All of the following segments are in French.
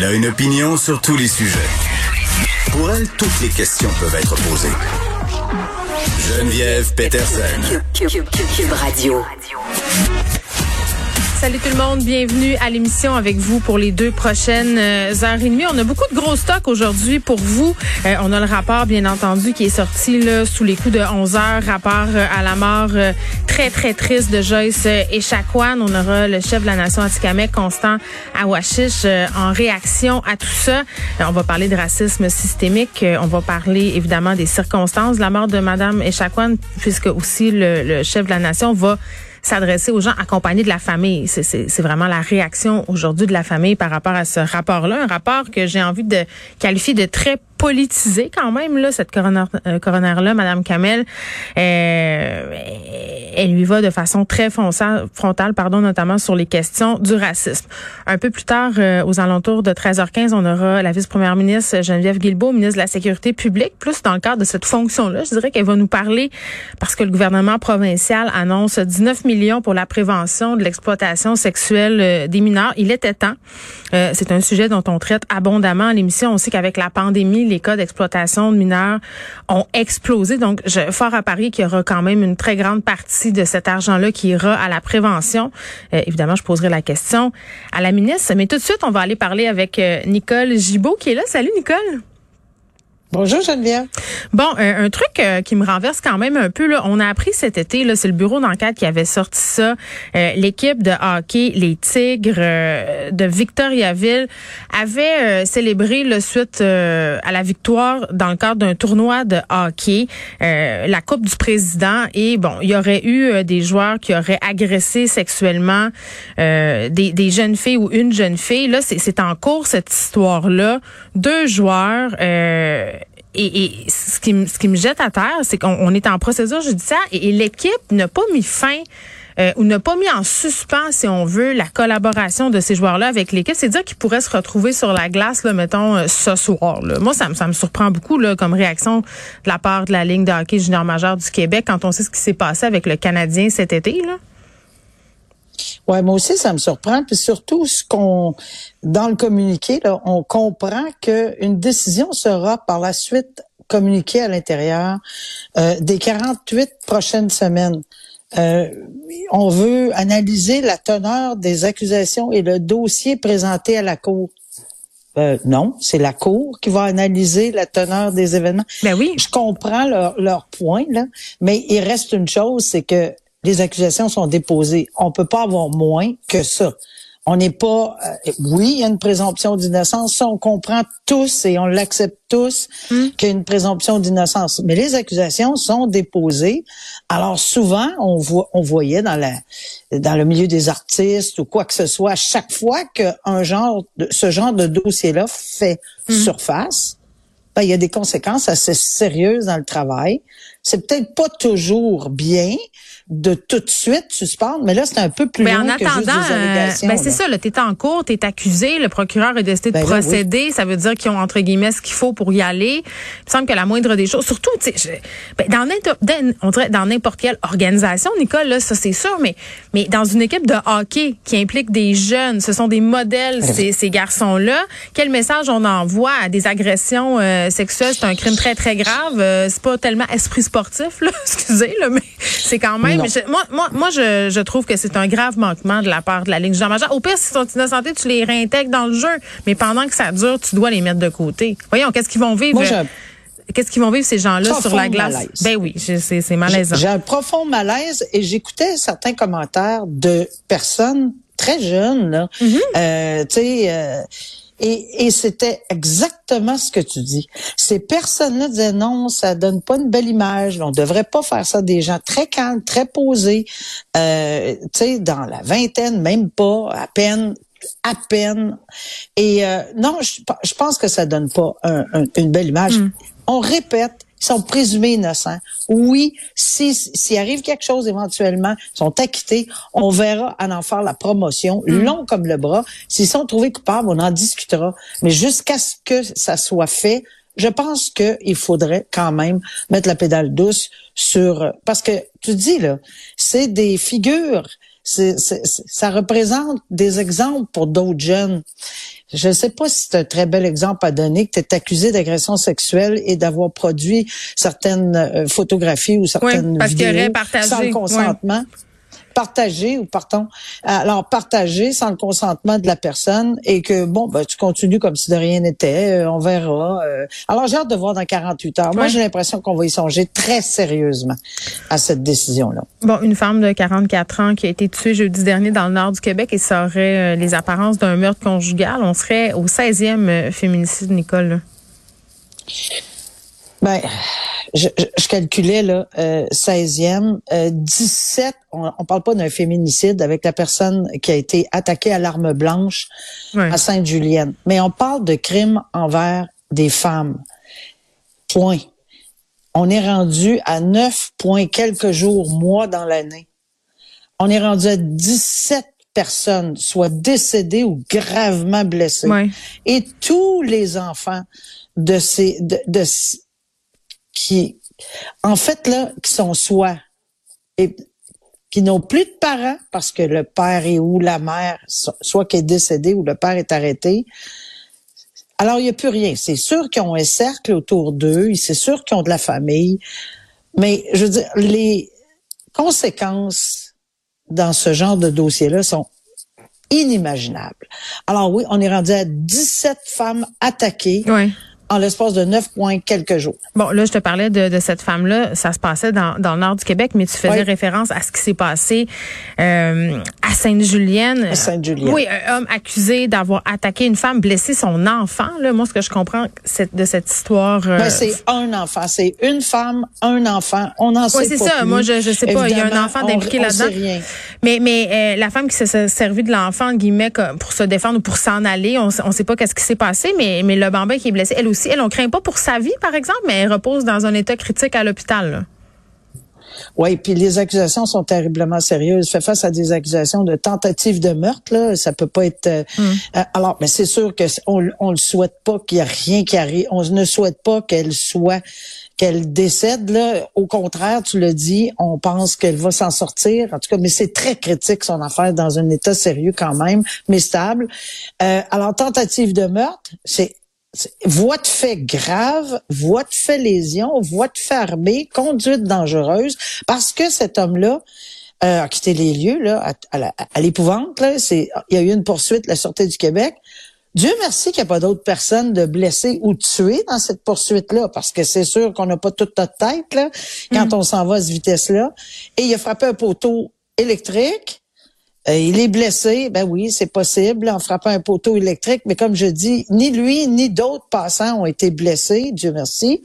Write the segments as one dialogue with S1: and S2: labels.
S1: Elle a une opinion sur tous les sujets. Pour elle, toutes les questions peuvent être posées. Geneviève Peterson.
S2: Cube Radio.
S3: Salut tout le monde, bienvenue à l'émission avec vous pour les deux prochaines euh, heures et demie. On a beaucoup de gros stocks aujourd'hui pour vous. Euh, on a le rapport, bien entendu, qui est sorti là, sous les coups de 11 heures, rapport euh, à la mort très, très triste de Joyce Echaquan. On aura le chef de la nation Atikamek, Constant Awashish, en réaction à tout ça. on va parler de racisme systémique. on va parler, évidemment, des circonstances de la mort de Madame Echaquan, puisque aussi le, le chef de la nation va s'adresser aux gens accompagnés de la famille. C'est vraiment la réaction aujourd'hui de la famille par rapport à ce rapport-là, un rapport que j'ai envie de qualifier de très politisée quand même là cette coroner euh, coroner madame Kamel euh, elle lui va de façon très frontale pardon notamment sur les questions du racisme. Un peu plus tard euh, aux alentours de 13h15 on aura la vice-première ministre Geneviève Guilbeault ministre de la sécurité publique plus dans le cadre de cette fonction là, je dirais qu'elle va nous parler parce que le gouvernement provincial annonce 19 millions pour la prévention de l'exploitation sexuelle euh, des mineurs. Il était temps. c'est un sujet dont on traite abondamment à l'émission. On sait qu'avec la pandémie les cas d'exploitation de mineurs ont explosé. Donc, je, fort à Paris qu'il y aura quand même une très grande partie de cet argent-là qui ira à la prévention. Euh, évidemment, je poserai la question à la ministre. Mais tout de suite, on va aller parler avec euh, Nicole Gibault qui est là. Salut, Nicole.
S4: Bonjour Geneviève.
S3: Bon, un, truc euh, qui me renverse quand même un peu là, on a appris cet été là, c'est le bureau d'enquête qui avait sorti ça. Euh, l'équipe de hockey les Tigres euh, de Victoriaville avait célébré le suite à la victoire dans le cadre d'un tournoi de hockey, la Coupe du président et bon, il y aurait eu des joueurs qui auraient agressé sexuellement des, des jeunes filles ou une jeune fille. Là, c'est en cours cette histoire là. Deux joueurs et, ce, qui, ce qui me jette à terre, c'est qu'on est en procédure judiciaire et, l'équipe n'a pas mis fin euh, ou n'a pas mis en suspens, si on veut, la collaboration de ces joueurs-là avec l'équipe. C'est dire qu'ils pourraient se retrouver sur la glace, là, mettons, euh, ce soir. Là. Moi, ça, ça me surprend beaucoup là, comme réaction de la part de la ligne de hockey junior majeur du Québec quand on sait ce qui s'est passé avec le Canadien cet été. Là.
S4: Ouais, moi aussi, ça me surprend. Puis surtout, ce qu'on dans le communiqué, là, on comprend qu'une décision sera par la suite communiquée à l'intérieur euh, des 48 prochaines semaines. Euh, on veut analyser la teneur des accusations et le dossier présenté à la Cour. Euh, non, c'est la Cour qui va analyser la teneur des événements.
S3: Ben oui.
S4: Je comprends leur, leur point, là, mais il reste une chose, c'est que les accusations sont déposées. On peut pas avoir moins que ça. On n'est pas, euh, oui, il y a une présomption d'innocence. Ça, on comprend tous et on l'accepte tous hmm. qu'il y a une présomption d'innocence. Mais les accusations sont déposées. Alors souvent, on voit, on voyait dans la, dans le milieu des artistes ou quoi que ce soit, chaque fois qu'un genre, de, ce genre de dossier-là fait hmm. surface, ben, il y a des conséquences assez sérieuses dans le travail. C'est peut-être pas toujours bien, de tout de suite suspendre, mais là, c'est un peu plus
S3: mais
S4: en
S3: attendant,
S4: que juste des euh,
S3: ben c'est ça, là, t'es en cours, t'es accusé, le procureur a décidé de ben procéder, ça veut dire qu'ils ont, entre guillemets, ce qu'il faut pour y aller. Il me semble que la moindre des choses, surtout, tu sais, ben, dans, on dirait dans n'importe quelle organisation, Nicole, là, ça c'est sûr, mais, mais dans une équipe de hockey qui implique des jeunes, ce sont des modèles, ben ces, ces garçons-là, quel message on envoie à des agressions euh, sexuelles? C'est un crime très, très grave. Euh, c'est pas tellement esprit sportif, là, excusez, là, mais c'est quand même moi, moi, moi je, je trouve que c'est un grave manquement de la part de la Ligue jean Au pire, s'ils sont innocentés, tu les réintègres dans le jeu. Mais pendant que ça dure, tu dois les mettre de côté. Voyons, qu'est-ce qu'ils vont vivre? Qu'est-ce qu'ils vont vivre ces gens-là sur la glace? Ben oui, c'est malaisant.
S4: J'ai un profond malaise et j'écoutais certains commentaires de personnes très jeunes, là. Mm-hmm. euh, tu sais, euh, Et, et c'était exactement ce que tu dis. Ces personnes-là disaient non, ça donne pas une belle image. On devrait pas faire ça. Des gens très calmes, très posés, euh, tu sais, dans la vingtaine, même pas, à peine, à peine. Et euh, non, je, je, pense que ça donne pas une belle image. Mm. On répète, ils sont présumés innocents. Oui, s'il si, arrive quelque chose éventuellement, ils sont acquittés, on verra à en faire la promotion, mm. long comme le bras. S'ils sont trouvés coupables, on en discutera. Mais jusqu'à ce que ça soit fait, je pense qu'il faudrait quand même mettre la pédale douce sur... Parce que, tu dis, là, c'est des figures, c'est, ça représente des exemples pour d'autres jeunes. Je ne sais pas si c'est un très bel exemple à donner que tu es accusé d'agression sexuelle et d'avoir produit certaines euh, photographies ou certaines vidéos sans consentement partager ou partons alors partager sans le consentement de la personne et que bon ben, tu continues comme si de rien n'était euh, on verra euh. alors j'ai hâte de voir dans 48 heures. Moi j'ai l'impression qu'on va y songer très sérieusement à cette décision là
S3: bon une femme de 44 ans qui a été tuée jeudi dernier dans le nord du Québec et ça aurait euh, les apparences d'un meurtre conjugal. On serait au 16e féminicide Nicole.
S4: Ben je, je, calculais là, euh, 16e, euh, 17, on, on parle pas d'un féminicide avec la personne qui a été attaquée à l'arme blanche à Sainte-Julienne, mais on parle de crimes envers des femmes. Point. On est rendu à 9 points quelques jours, mois dans l'année. On est rendu à 17 personnes, soit décédées ou gravement blessées. Et tous les enfants de ces de, de qui, en fait, là, qui sont soit et qui n'ont plus de parents parce que le père est ou la mère, soit qui est décédé ou le père est arrêté. Alors, il n'y a plus rien. C'est sûr qu'ils ont un cercle autour d'eux, c'est sûr qu'ils ont de la famille, mais je veux dire, les conséquences dans ce genre de dossier-là sont inimaginables. Alors oui, on est rendu à 17 femmes attaquées.
S3: Oui
S4: en l'espace de neuf points quelques jours.
S3: Bon, là, je te parlais de, de cette femme-là. Ça se passait dans, dans, le nord du Québec, mais tu faisais référence à ce qui s'est passé euh, à Sainte-Julienne.
S4: À Sainte-Julienne.
S3: Oui, un homme accusé d'avoir attaqué une femme, blessé son enfant. Là, moi, ce que je comprends de cette histoire... Euh,
S4: ben, c'est un enfant. C'est une femme, un enfant. On en sait
S3: oui, c'est ça. Moi, je, je sais pas. Il y a un enfant d'impliqué là-dedans. Mais, mais euh, la femme qui s'est servie de l'enfant, guillemets, pour se défendre ou pour s'en aller, on ne sait pas qu'est-ce qui s'est passé, mais, mais le bambin qui est blessé, elle aussi, elle, on craint pas pour sa vie, par exemple, mais elle repose dans un état critique à l'hôpital.
S4: Oui, puis les accusations sont terriblement sérieuses. Fait face à des accusations de tentative de meurtre, là, ça peut pas être. Euh, hmm. euh, alors, mais c'est sûr que on, on le souhaite pas qu'il y ait rien qui arrive. On ne souhaite pas qu'elle soit qu'elle décède. Là, au contraire, tu le dis, on pense qu'elle va s'en sortir. En tout cas, mais c'est très critique son affaire dans un état sérieux quand même, mais stable. Euh, alors, tentative de meurtre, c'est voie de fait grave, voie de fait lésion, voie de fait armée, conduite dangereuse, parce que cet homme-là euh, a quitté les lieux là, à, l'épouvante. il y a eu une poursuite, la Sûreté du Québec. Dieu merci qu'il n'y a pas d'autres personnes de blessées ou tuées dans cette poursuite-là, parce que c'est sûr qu'on n'a pas toute notre tête là, quand mm. on s'en va à cette vitesse-là. Et il a frappé un poteau électrique. Euh, il est blessé, ben oui, c'est possible en frappant un poteau électrique, mais comme je dis, ni lui ni d'autres passants ont été blessés, Dieu merci,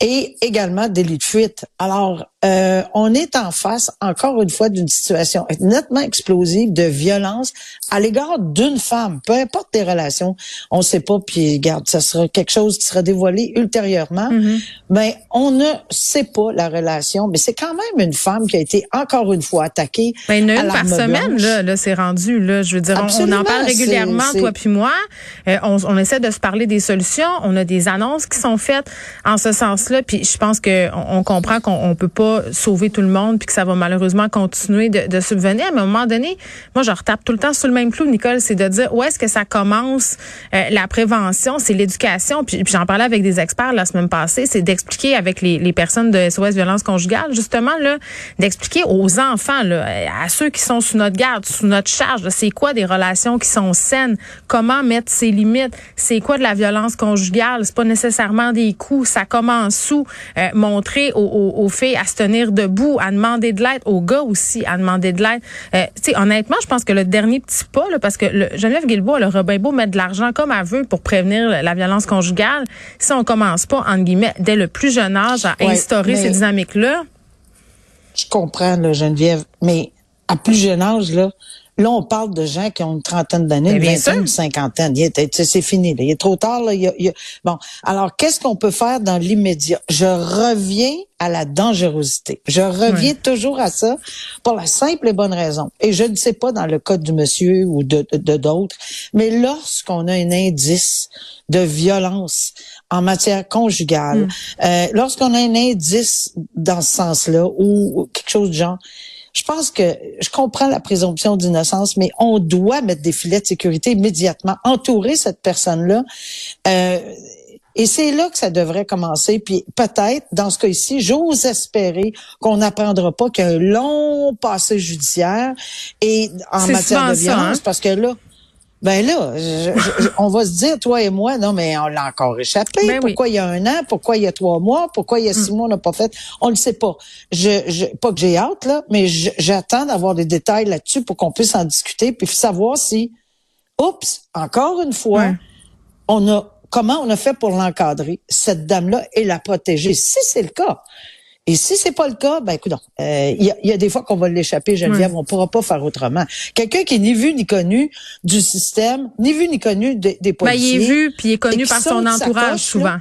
S4: et également délit de fuite. Alors, euh, on est en face, encore une fois, d'une situation nettement explosive de violence à l'égard d'une femme, peu importe les relations. On ne sait pas, puis garde, ça sera quelque chose qui sera dévoilé ultérieurement. Mm-hmm. Mais on ne sait pas la relation, mais c'est quand même une femme qui a été encore une fois attaquée.
S3: Ben, une, par semaine, là, là c'est rendu. Là, je veux dire, on, en parle régulièrement, toi puis moi. Euh, on, on, essaie de se parler des solutions. On a des annonces qui sont faites en ce sens-là. Puis je pense qu'on on comprend qu'on peut pas sauver tout le monde puis que ça va malheureusement continuer de, subvenir. Mais à un moment donné, moi, je retape tout le temps sur le même clou, Nicole, c'est de dire où est-ce que ça commence euh, la prévention, c'est l'éducation. Puis, j'en parlais avec des experts la semaine passée, c'est d'expliquer avec les, les personnes de SOS violence conjugale, justement, là, d'expliquer aux enfants, là, à ceux qui sont sous notre garde, sous notre charge, c'est quoi des relations qui sont saines, comment mettre ses limites, c'est quoi de la violence conjugale, c'est pas nécessairement des coups, ça commence sous, euh, montrer aux, aux, aux filles à ce tenir debout, à demander de l'aide, aux gars aussi à demander de l'aide. Euh, tu sais, honnêtement, je pense que le dernier petit pas, là, parce que le, Geneviève Guilbeault, le Robin Beau mettre de l'argent comme elle veut pour prévenir la violence conjugale. Si on commence pas, entre guillemets, dès le plus jeune âge à
S4: Ouais,
S3: instaurer ces dynamiques-là,
S4: Je comprends, là, Geneviève, mais à plus jeune âge, là, là, on parle de gens qui ont une trentaine d'années,
S3: Mais
S4: une
S3: bien
S4: vingtaine,
S3: sûr.
S4: une cinquantaine. C'est fini, là. Il est trop tard, là. Il y a- il y a- Bon. Alors, qu'est-ce qu'on peut faire dans l'immédiat? Je reviens à la dangerosité. Je reviens toujours à ça pour la simple et bonne raison. Et je ne sais pas dans le cas du monsieur ou de d'autres, mais lorsqu'on a un indice de violence en matière conjugale, euh, lorsqu'on a un indice dans ce sens-là ou quelque chose de genre, je pense que je comprends la présomption d'innocence, mais on doit mettre des filets de sécurité immédiatement, entourer cette personne-là. Euh, et c'est là que ça devrait commencer. Puis peut-être, dans ce cas ici, j'ose espérer qu'on n'apprendra pas qu'il y a un long passé judiciaire et en matière de
S3: ça,
S4: violence,
S3: hein?
S4: parce que là, ben là, je- je- on va se dire, toi et moi, non, mais on l'a encore échappé.
S3: Ben oui.
S4: pourquoi il y a un an? Pourquoi il y a trois mois? Pourquoi il y a six mois, on n'a pas fait? On le sait pas. Je, je, pas que j'ai hâte, là, mais j'attends d'avoir des détails là-dessus pour qu'on puisse en discuter puis savoir si, oups, encore une fois,
S3: Ouais.
S4: on a, comment on a fait pour l'encadrer, cette dame-là, et la protéger, si c'est le cas. Et si c'est pas le cas, ben écoute, il y, a, y a des fois qu'on va l'échapper, Geneviève, on pourra pas faire autrement. Quelqu'un qui est ni vu ni connu du système, ni vu ni connu des, des
S3: ben,
S4: policiers.
S3: il est vu puis il est connu par son entourage
S4: coche,
S3: souvent.
S4: là.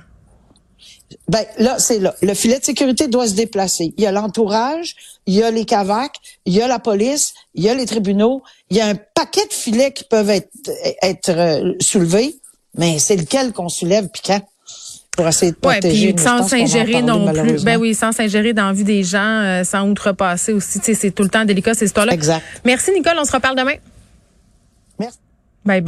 S4: Ben là, c'est là. Le filet de sécurité doit se déplacer. Il y a l'entourage, il y a les cavacs, il y a la police, il y a les tribunaux. Il y a un paquet de filets qui peuvent être, être euh, soulevés, mais c'est lequel qu'on soulève puis quand? Pour essayer de
S3: Ouais,
S4: protéger.
S3: puis
S4: mais je
S3: sans s'ingérer non plus. Ben oui, sans s'ingérer dans la vie des gens, euh, sans outrepasser aussi. Tu sais, c'est tout le temps délicat ces histoires-là.
S4: Exact.
S3: Merci Nicole, on se reparle demain.
S4: Merci.
S3: Bye bye.